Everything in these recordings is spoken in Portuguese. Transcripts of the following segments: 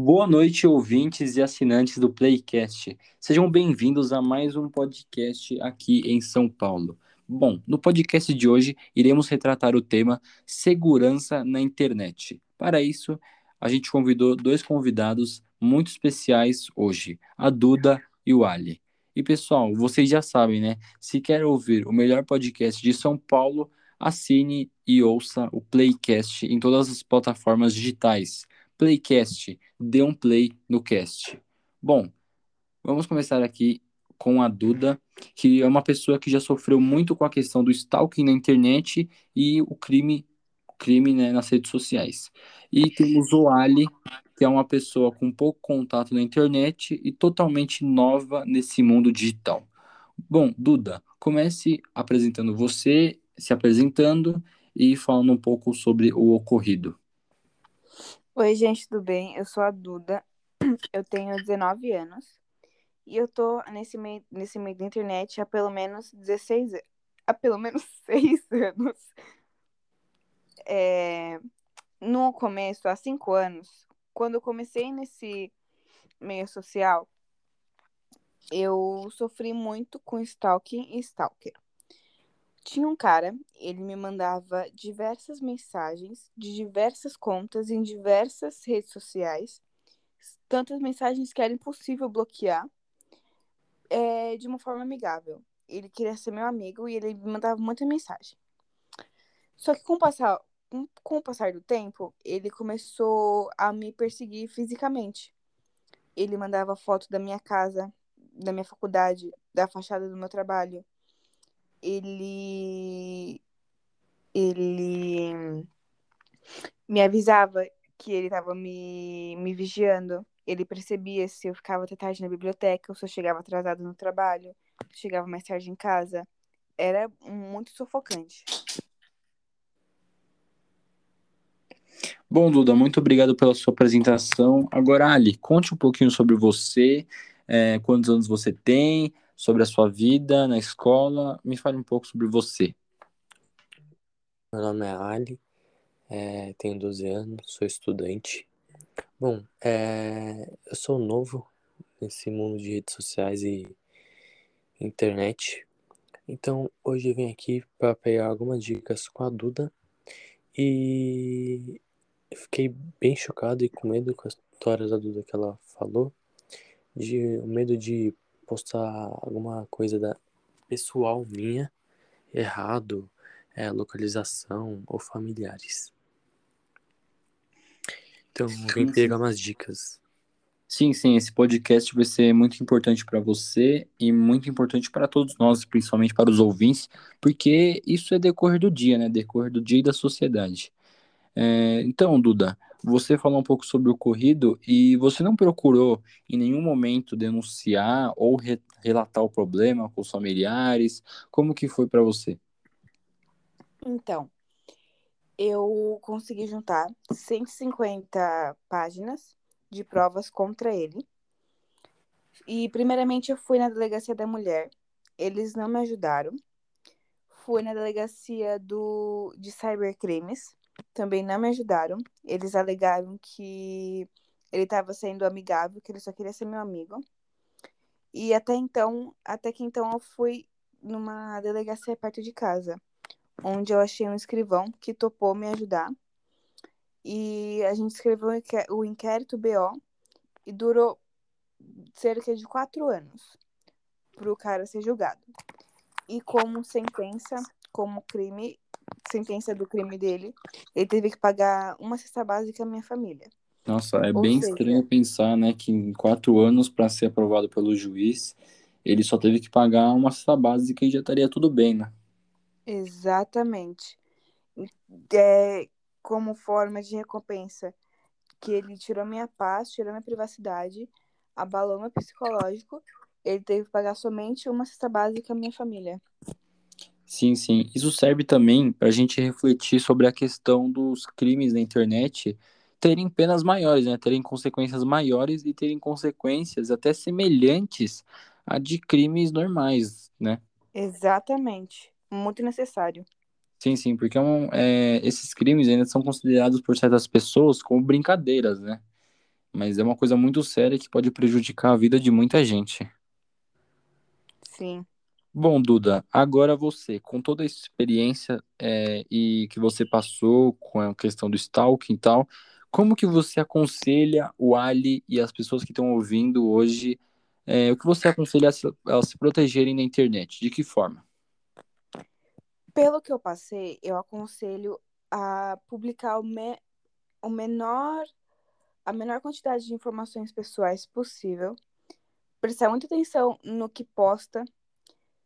Boa noite, ouvintes e assinantes do Playcast. Sejam bem-vindos a mais um podcast aqui em São Paulo. Bom, no podcast de hoje iremos retratar o tema segurança na internet. Para isso, a gente convidou dois convidados muito especiais hoje, a Duda e o Ali. E pessoal, vocês já sabem, né? Se quer ouvir o melhor podcast de São Paulo, assine e ouça o Playcast em todas as plataformas digitais. Playcast, dê um play no cast. Bom, vamos começar aqui com a Duda, que é uma pessoa que já sofreu muito com a questão do stalking na internet e o crime, crime né, nas redes sociais. E temos o Ali, que é uma pessoa com pouco contato na internet e totalmente nova nesse mundo digital. Bom, Duda, comece apresentando você, se apresentando e falando um pouco sobre o ocorrido. Oi, gente, tudo bem? Eu sou a Duda, eu tenho 19 anos e eu tô nesse meio, nesse meio da internet há pelo menos 16 há pelo menos 6 anos. É, no começo, há 5 anos, quando eu comecei nesse meio social, eu sofri muito com stalking e stalker. Tinha um cara, ele me mandava diversas mensagens de diversas contas em diversas redes sociais, tantas mensagens que era impossível bloquear é, de uma forma amigável. Ele queria ser meu amigo e ele me mandava muita mensagem. Só que com o passar, com o passar do tempo, ele começou a me perseguir fisicamente. Ele mandava foto da minha casa, da minha faculdade, da fachada do meu trabalho. Ele ele me avisava que ele estava me, me vigiando ele percebia se eu ficava até tarde na biblioteca, ou se eu chegava atrasado no trabalho, chegava mais tarde em casa. Era muito sufocante. Bom, Duda, muito obrigado pela sua apresentação. Agora, Ali, conte um pouquinho sobre você, é, quantos anos você tem, sobre a sua vida na escola. Me fale um pouco sobre você. Meu nome é Ali, é, tenho 12 anos, sou estudante Bom, é, eu sou novo nesse mundo de redes sociais e internet, então hoje eu vim aqui para pegar algumas dicas com a Duda e fiquei bem chocado e com medo com a história da Duda que ela falou, de o medo de postar alguma coisa da pessoal minha errado, é, localização ou familiares. Então, vem pegar umas dicas. Sim, sim, esse podcast vai ser muito importante para você e muito importante para todos nós, principalmente para os ouvintes, porque isso é decorrer do dia, né? Decorrer do dia e da sociedade. É, então, Duda, você falou um pouco sobre o ocorrido e você não procurou em nenhum momento denunciar ou re relatar o problema com os familiares? Como que foi para você? Então, eu consegui juntar 150 páginas de provas contra ele. E, primeiramente, eu fui na delegacia da mulher. Eles não me ajudaram. Fui na delegacia do, de cybercrimes. Também não me ajudaram. Eles alegaram que ele estava sendo amigável, que ele só queria ser meu amigo. E até então, até que então eu fui numa delegacia perto de casa onde eu achei um escrivão que topou me ajudar. E a gente escreveu o inquérito BO e durou cerca de quatro anos para o cara ser julgado. E como sentença, como crime, sentença do crime dele, ele teve que pagar uma cesta básica à minha família. Nossa, é Ou bem seja... estranho pensar, né, que em quatro anos para ser aprovado pelo juiz, ele só teve que pagar uma cesta básica e já estaria tudo bem, né? Exatamente. É, como forma de recompensa, que ele tirou minha paz, tirou minha privacidade, abalou meu psicológico, ele teve que pagar somente uma cesta básica à minha família. Sim, sim. Isso serve também para a gente refletir sobre a questão dos crimes na internet terem penas maiores, né? Terem consequências maiores e terem consequências até semelhantes a de crimes normais, né? Exatamente muito necessário. Sim, sim, porque é um, é, esses crimes ainda são considerados por certas pessoas como brincadeiras, né? mas é uma coisa muito séria que pode prejudicar a vida de muita gente. Sim. Bom, Duda, agora você, com toda a experiência é, e que você passou com a questão do stalking e tal, como que você aconselha o Ali e as pessoas que estão ouvindo hoje, é, o que você aconselha elas se protegerem na internet? De que forma? Pelo que eu passei, eu aconselho a publicar o, me o menor, a menor quantidade de informações pessoais possível, prestar muita atenção no que posta,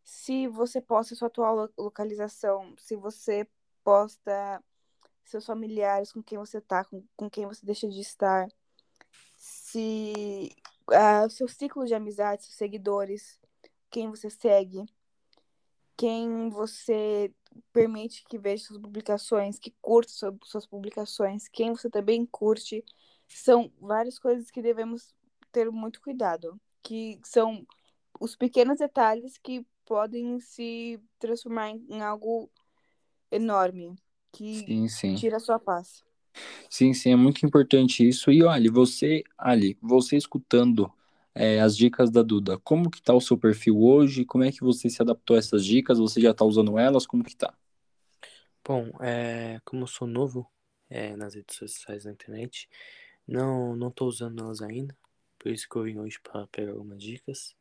se você posta sua atual localização, se você posta seus familiares, com quem você tá, com, com quem você deixa de estar, se uh, seu ciclo de amizade, seus seguidores, quem você segue, quem você permite que veja suas publicações, que curte suas publicações, quem você também curte, são várias coisas que devemos ter muito cuidado, que são os pequenos detalhes que podem se transformar em, algo enorme, que sim, sim. tira a sua paz. Sim, sim, é muito importante isso. E olha, você, Ali, você escutando é, as dicas da Duda, como que tá o seu perfil hoje? Como é que você se adaptou a essas dicas? Você já tá usando elas? Como que tá? Bom, é, como eu sou novo é, nas redes sociais na internet, não, não tô usando elas ainda, por isso que eu vim hoje para pegar algumas dicas.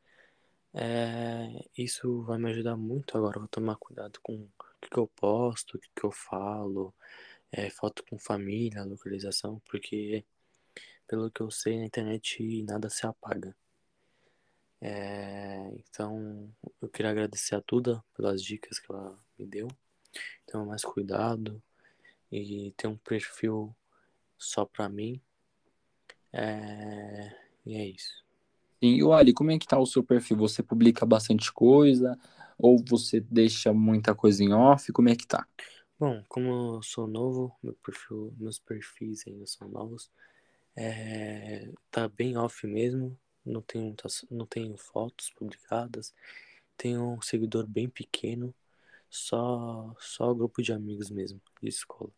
É, isso vai me ajudar muito agora. Vou tomar cuidado com o que, eu posto, o que, eu falo, é, foto com família, localização, porque pelo que eu sei na internet nada se apaga. É, então eu queria agradecer a Duda pelas dicas que ela me deu. Então mais cuidado e ter um perfil só pra mim. É, e é isso. Sim, e olha, como é que tá o seu perfil? Você publica bastante coisa ou você deixa muita coisa em off? Como é que tá? Bom, como eu sou novo, meu perfil, meus perfis ainda são novos. É, tá bem off mesmo, não tenho, não tenho fotos publicadas, tenho um seguidor bem pequeno, só só grupo de amigos mesmo, de escola.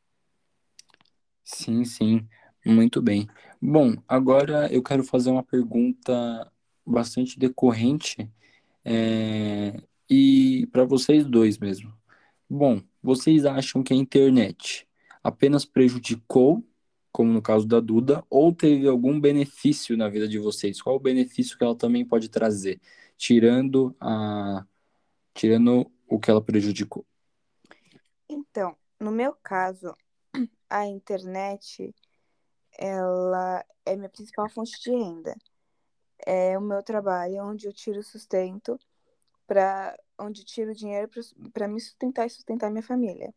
Sim, sim, muito bem. Bom, agora eu quero fazer uma pergunta bastante decorrente é, e para vocês dois mesmo. Bom, vocês acham que a internet apenas prejudicou, como no caso da Duda, ou teve algum benefício na vida de vocês? Qual o benefício que ela também pode trazer, tirando a tirando o que ela prejudicou? Então, no meu caso, a internet ela é minha principal fonte de renda é o meu trabalho, onde eu tiro sustento para onde tiro dinheiro para me sustentar e sustentar minha família.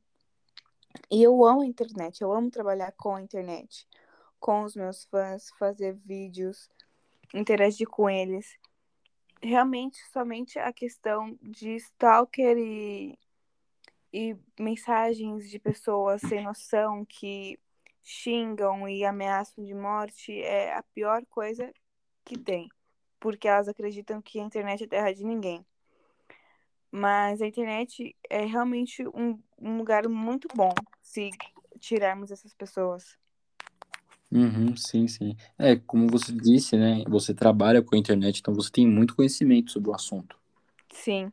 E eu amo a internet, eu amo trabalhar com a internet, com os meus fãs, fazer vídeos, interagir com eles. Realmente, somente a questão de stalker e, e mensagens de pessoas sem noção que xingam e ameaçam de morte é a pior coisa que tem porque elas acreditam que a internet é terra de ninguém. Mas a internet é realmente um, um lugar muito bom se tirarmos essas pessoas. Uhum, sim, sim. É, como você disse, né? Você trabalha com a internet, então você tem muito conhecimento sobre o assunto. Sim.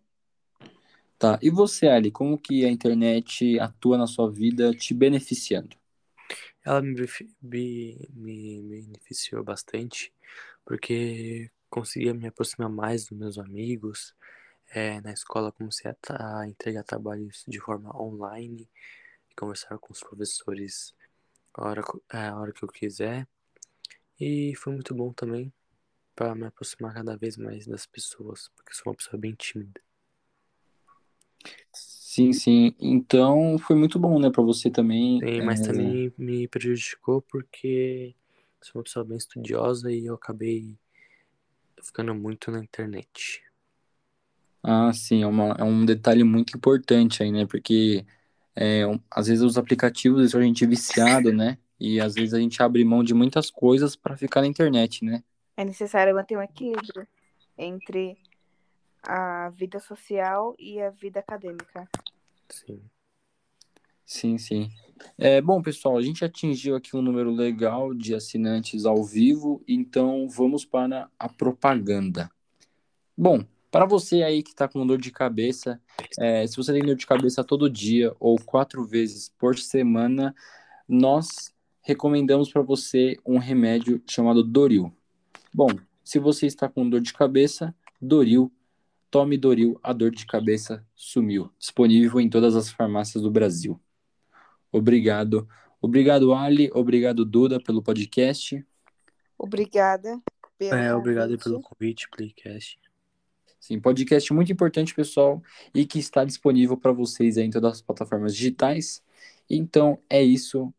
Tá. E você, Ali, como que a internet atua na sua vida te beneficiando? Ela me, me, me beneficiou bastante, porque conseguia me aproximar mais dos meus amigos. É, na escola comecei a, a entregar trabalhos de forma online, conversar com os professores a hora, a hora que eu quiser. E foi muito bom também para me aproximar cada vez mais das pessoas, porque sou uma pessoa bem tímida. Sim, sim. Então foi muito bom, né, para você também. Sim, mas é... também me prejudicou porque sou uma pessoa bem estudiosa e eu acabei ficando muito na internet. Ah, sim, é, uma, é um detalhe muito importante aí, né? Porque é, um, às vezes os aplicativos deixam a gente viciado, né? E às vezes a gente abre mão de muitas coisas para ficar na internet, né? É necessário manter um equilíbrio entre a vida social e a vida acadêmica. Sim. Sim, sim. É, bom, pessoal, a gente atingiu aqui um número legal de assinantes ao vivo, então vamos para a propaganda. Bom, para você aí que está com dor de cabeça, é, se você tem dor de cabeça todo dia ou quatro vezes por semana, nós recomendamos para você um remédio chamado Doril. Bom, se você está com dor de cabeça, Doril, tome Doril, a dor de cabeça sumiu. Disponível em todas as farmácias do Brasil. Obrigado. Obrigado, Ali. Obrigado, Duda, pelo podcast. Obrigada pelo É, obrigado convite. pelo convite, Playcast. Sim, podcast muito importante, pessoal, e que está disponível para vocês aí em todas as plataformas digitais. Então, é isso.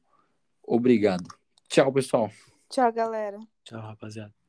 Obrigado. Tchau, pessoal. Tchau, galera. Tchau, rapaziada.